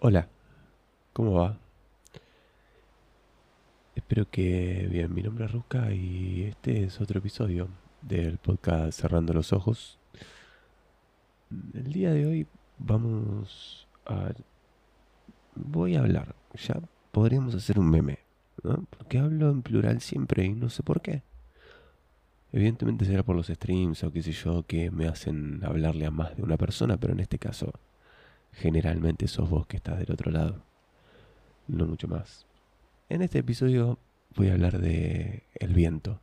Hola, ¿cómo va? Espero que bien, mi nombre es Ruska y este es otro episodio del podcast Cerrando los Ojos. El día de hoy vamos a... Voy a hablar, ya podríamos hacer un meme, ¿no? Porque hablo en plural siempre y no sé por qué. Evidentemente será por los streams o qué sé yo que me hacen hablarle a más de una persona, pero en este caso generalmente sos vos que estás del otro lado, no mucho más. En este episodio voy a hablar de el viento.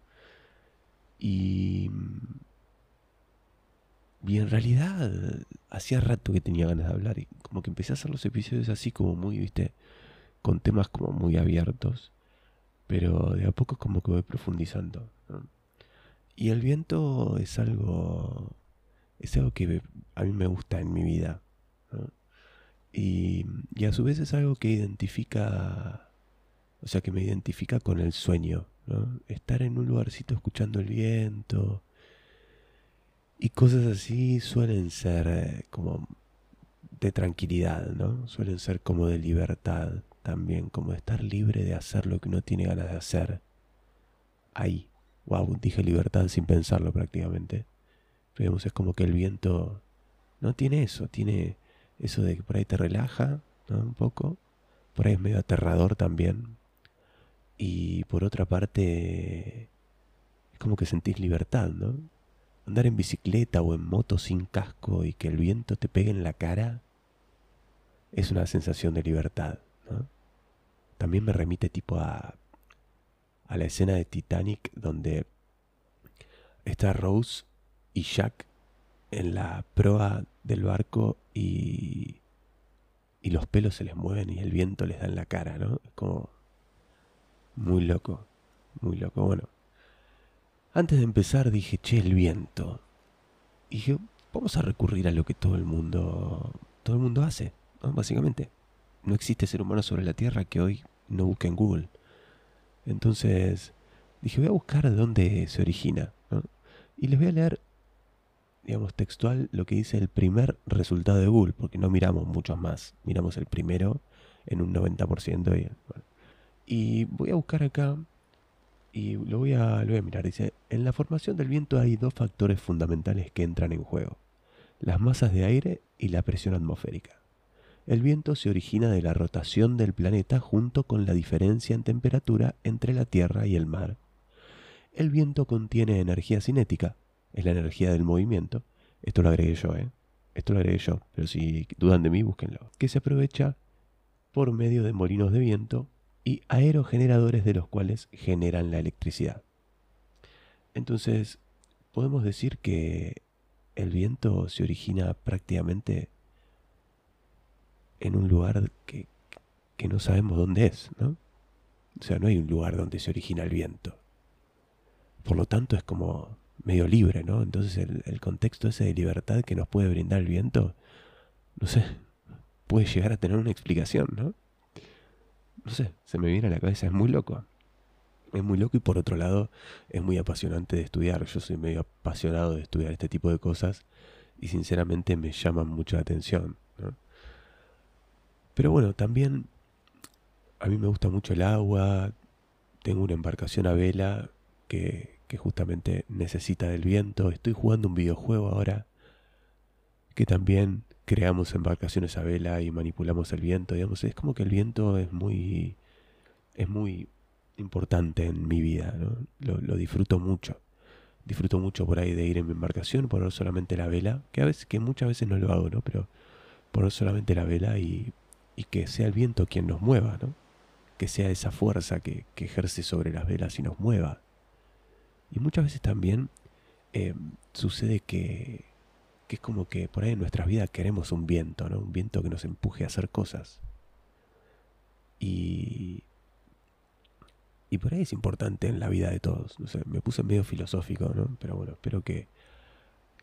Y, y en realidad hacía rato que tenía ganas de hablar y como que empecé a hacer los episodios así como muy, viste, con temas como muy abiertos, pero de a poco como que voy profundizando. Y el viento es algo, es algo que a mí me gusta en mi vida. Y, a su vez es algo que identifica, o sea, que me identifica con el sueño, ¿no? Estar en un lugarcito escuchando el viento y cosas así suelen ser eh, como de tranquilidad, ¿no? Suelen ser como de libertad también, como de estar libre de hacer lo que uno tiene ganas de hacer. Ahí, wow, dije libertad sin pensarlo prácticamente. Pero es como que el viento no tiene eso, tiene eso de que por ahí te relaja un poco, por ahí es medio aterrador también. Y por otra parte, es como que sentís libertad, ¿no? Andar en bicicleta o en moto sin casco y que el viento te pegue en la cara es una sensación de libertad, ¿no? También me remite tipo a, a la escena de Titanic donde está Rose y Jack en la proa del barco y, y los pelos se les mueven y el viento les da en la cara, ¿no? Es como muy loco, muy loco. Bueno, antes de empezar dije, che, el viento. Y dije, vamos a recurrir a lo que todo el mundo, todo el mundo hace, ¿no? básicamente. No existe ser humano sobre la Tierra que hoy no busque en Google. Entonces dije, voy a buscar de dónde se origina. Y les voy a leer digamos, textual lo que dice el primer resultado de Google, porque no miramos muchos más, miramos el primero en un 90% y, y voy a buscar acá y lo voy, a, lo voy a mirar. Dice, en la formación del viento hay dos factores fundamentales que entran en juego, las masas de aire y la presión atmosférica. El viento se origina de la rotación del planeta junto con la diferencia en temperatura entre la Tierra y el mar. El viento contiene energía cinética, es la energía del movimiento. Esto lo agregué yo, ¿eh? Esto lo agregué yo, pero si dudan de mí, búsquenlo. Que se aprovecha por medio de molinos de viento y aerogeneradores de los cuales generan la electricidad. Entonces, podemos decir que el viento se origina prácticamente en un lugar que, que no sabemos dónde es, ¿no? O sea, no hay un lugar donde se origina el viento. Por lo tanto, es como medio libre, ¿no? Entonces el, contexto ese de libertad que nos puede brindar el viento, no sé, puede llegar a tener una explicación, ¿no? No sé, se me viene a la cabeza, es muy loco. Es muy loco y por otro lado es muy apasionante de estudiar. Yo soy medio apasionado de estudiar este tipo de cosas y sinceramente me llaman mucho la atención. ¿no? Pero bueno, también a mí me gusta mucho el agua. Tengo una embarcación a vela que, justamente necesita del viento. Estoy jugando un videojuego ahora que también creamos embarcaciones a vela y manipulamos el viento. Digamos, es como que el viento es muy, es muy importante en mi vida. Lo, lo, disfruto mucho. Disfruto mucho por ahí de ir en mi embarcación, poner solamente la vela, que a veces, que muchas veces no lo hago, ¿no? Pero poner solamente la vela y, que sea el viento quien nos mueva, ¿no? Que sea esa fuerza que ejerce sobre las velas y nos mueva. Y muchas veces también eh, sucede que, que es como que por ahí en nuestras vidas queremos un viento, ¿no? Un viento que nos empuje a hacer cosas. Y, y por ahí es importante en la vida de todos. No sé, me puse medio filosófico, ¿no? Pero bueno, espero que,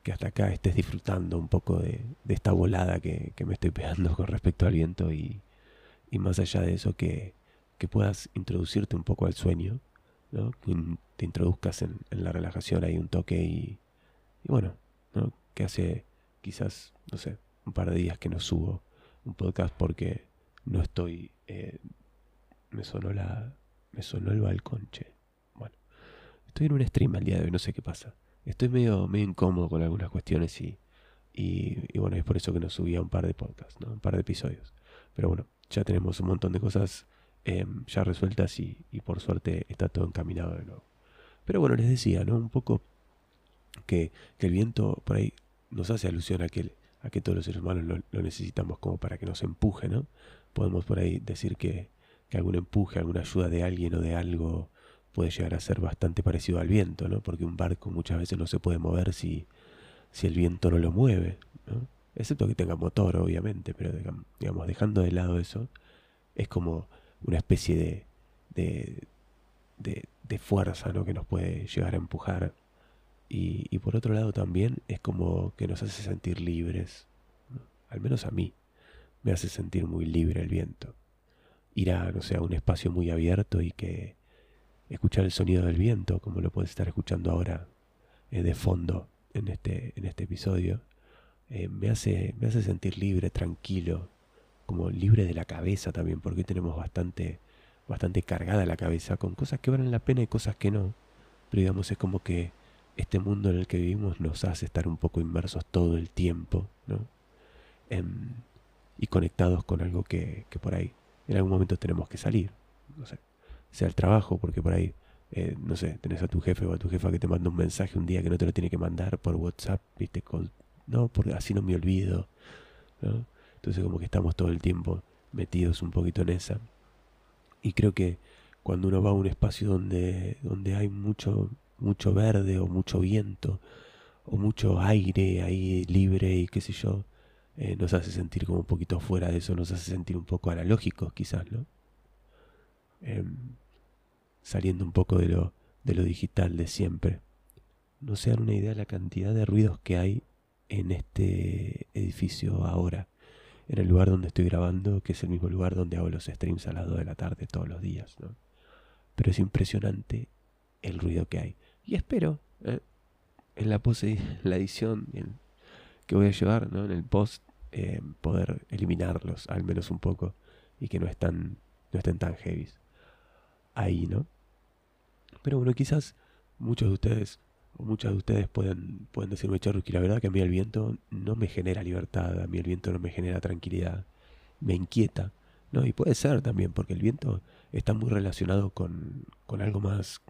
que hasta acá estés disfrutando un poco de, de esta volada que, que, me estoy pegando con respecto al viento y, y más allá de eso que, que puedas introducirte un poco al sueño ¿no? Que te introduzcas en, la relajación hay un toque y, bueno, Que hace quizás, no sé, un par de días que no subo un podcast porque no estoy... Eh, me sonó la... Me sonó el balconche. Bueno, estoy en un stream al día de hoy, no sé qué pasa. Estoy medio, medio incómodo con algunas cuestiones y, y, bueno, es por eso que nos subía un par de podcasts, ¿no? un par de episodios. Pero bueno, ya tenemos un montón de cosas em, ya resueltas y, y, por suerte está todo encaminado de nuevo. Pero bueno, les decía, ¿no? Un poco que, que el viento por ahí nos hace alusión a que a que todos los seres humanos lo, necesitamos como para que nos empuje, ¿no? Podemos por ahí decir que, que, algún empuje, alguna ayuda de alguien o de algo puede llegar a ser bastante parecido al viento, ¿no? Porque un barco muchas veces no se puede mover si, si el viento no lo mueve, ¿no? Excepto que tenga motor, obviamente, pero digamos, dejando de lado eso, es como una especie de, de, de, fuerza, ¿no? Que nos puede llegar a empujar y, por otro lado también es como que nos hace sentir libres. Al menos a mí me hace sentir muy libre el viento. Ir a, no sé, a un espacio muy abierto y que escuchar el sonido del viento, como lo puedes estar escuchando ahora eh, de fondo en este, en este episodio, eh, me, hace, me hace sentir libre, tranquilo, como libre de la cabeza también, porque tenemos bastante, bastante cargada la cabeza con cosas que valen la pena y cosas que no. Pero digamos, es como que este mundo en el que vivimos nos hace estar un poco inmersos todo el tiempo, ¿no? Em, y conectados con algo que, por ahí en algún momento tenemos que salir, sea el trabajo, porque por ahí, eh, no sé, tenés a tu jefe o a tu jefa que te manda un mensaje un día que no te lo tiene que mandar por WhatsApp, viste, no, porque así no me olvido. Entonces como que estamos todo el tiempo metidos un poquito en esa. Y creo que cuando uno va a un espacio donde, donde hay mucho, mucho verde o mucho viento o mucho aire ahí libre y qué sé yo, eh, nos hace sentir como un poquito fuera de eso, nos hace sentir un poco analógicos quizás, ¿no? Em, saliendo un poco de lo, de lo digital de siempre. No se dan una idea de la cantidad de ruidos que hay en este edificio ahora, en el lugar donde estoy grabando, que es el mismo lugar donde hago los streams a las 2 de la tarde todos los días, ¿no? Pero es impresionante el ruido que hay. Y espero eh, en la, pose, la edición que voy a llevar, ¿no? en el post, eh, poder eliminarlos al menos un poco y que no, están, no estén tan heavy ahí, ¿no? Pero bueno, quizás muchos de ustedes muchas de ustedes pueden, pueden decirme, que la verdad que a mí el viento no me genera libertad, a mí el viento no me genera tranquilidad, me inquieta, ¿no? Y puede ser también, porque el viento está muy relacionado con, con algo más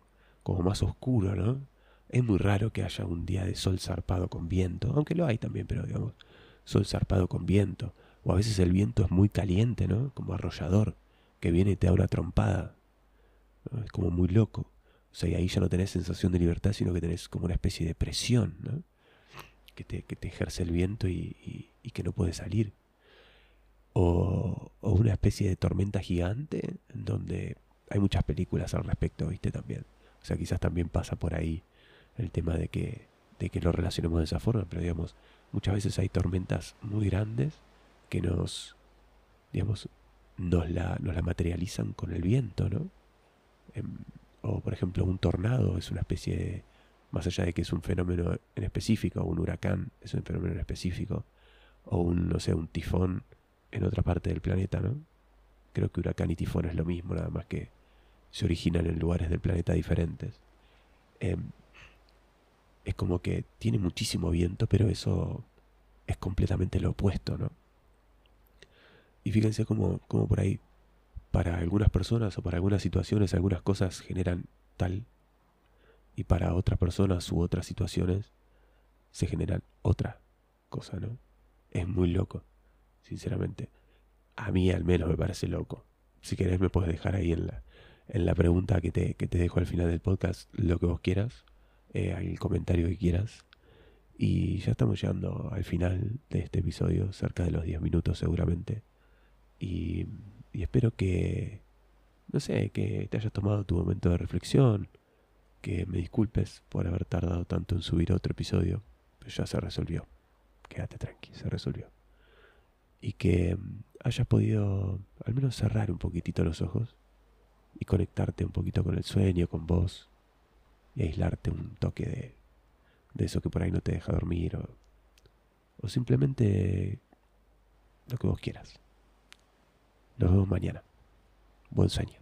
como más oscuro, ¿no? Es muy raro que haya un día de sol zarpado con viento, aunque lo hay también, pero digamos, sol zarpado con viento. O a veces el viento es muy caliente, ¿no? Como arrollador, que viene y te da una trompada. Es como muy loco. O sea, y ahí ya no tenés sensación de libertad, sino que tenés como una especie de presión, ¿no? Que te, que te ejerce el viento y, y, que no puede salir. O, o, una especie de tormenta gigante, donde hay muchas películas al respecto, ¿viste? También. O sea, quizás también pasa por ahí el tema de que, de que lo relacionemos de esa forma, pero digamos, muchas veces hay tormentas muy grandes que nos, digamos, nos la, nos la materializan con el viento, ¿no? Em, o por ejemplo un tornado es una especie de, más allá de que es un fenómeno en específico, un huracán es un fenómeno en específico, o un, no sé, un tifón en otra parte del planeta, ¿no? Creo que huracán y tifón es lo mismo, nada más que se originan en lugares del planeta diferentes. Em, es como que tiene muchísimo viento, pero eso es completamente lo opuesto, ¿no? Y fíjense cómo, cómo por ahí, para algunas personas o para algunas situaciones, algunas cosas generan tal, y para otras personas u otras situaciones se generan otra cosa, ¿no? Es muy loco, sinceramente. A mí al menos me parece loco. Si querés me puedes dejar ahí en la, en la pregunta que te, que te dejo al final del podcast lo que vos quieras, eh, el comentario que quieras. Y ya estamos llegando al final de este episodio, cerca de los 10 minutos seguramente. Y, y espero que, no sé, que te hayas tomado tu momento de reflexión, que me disculpes por haber tardado tanto en subir otro episodio, pero ya se resolvió. Quédate tranqui, se resolvió. Y que mm, hayas podido al menos cerrar un poquitito los ojos y conectarte un poquito con el sueño, con vos, y aislarte un toque de, de eso que por ahí no te deja dormir, o, o simplemente lo que vos quieras. Nos vemos mañana. Buen sueño.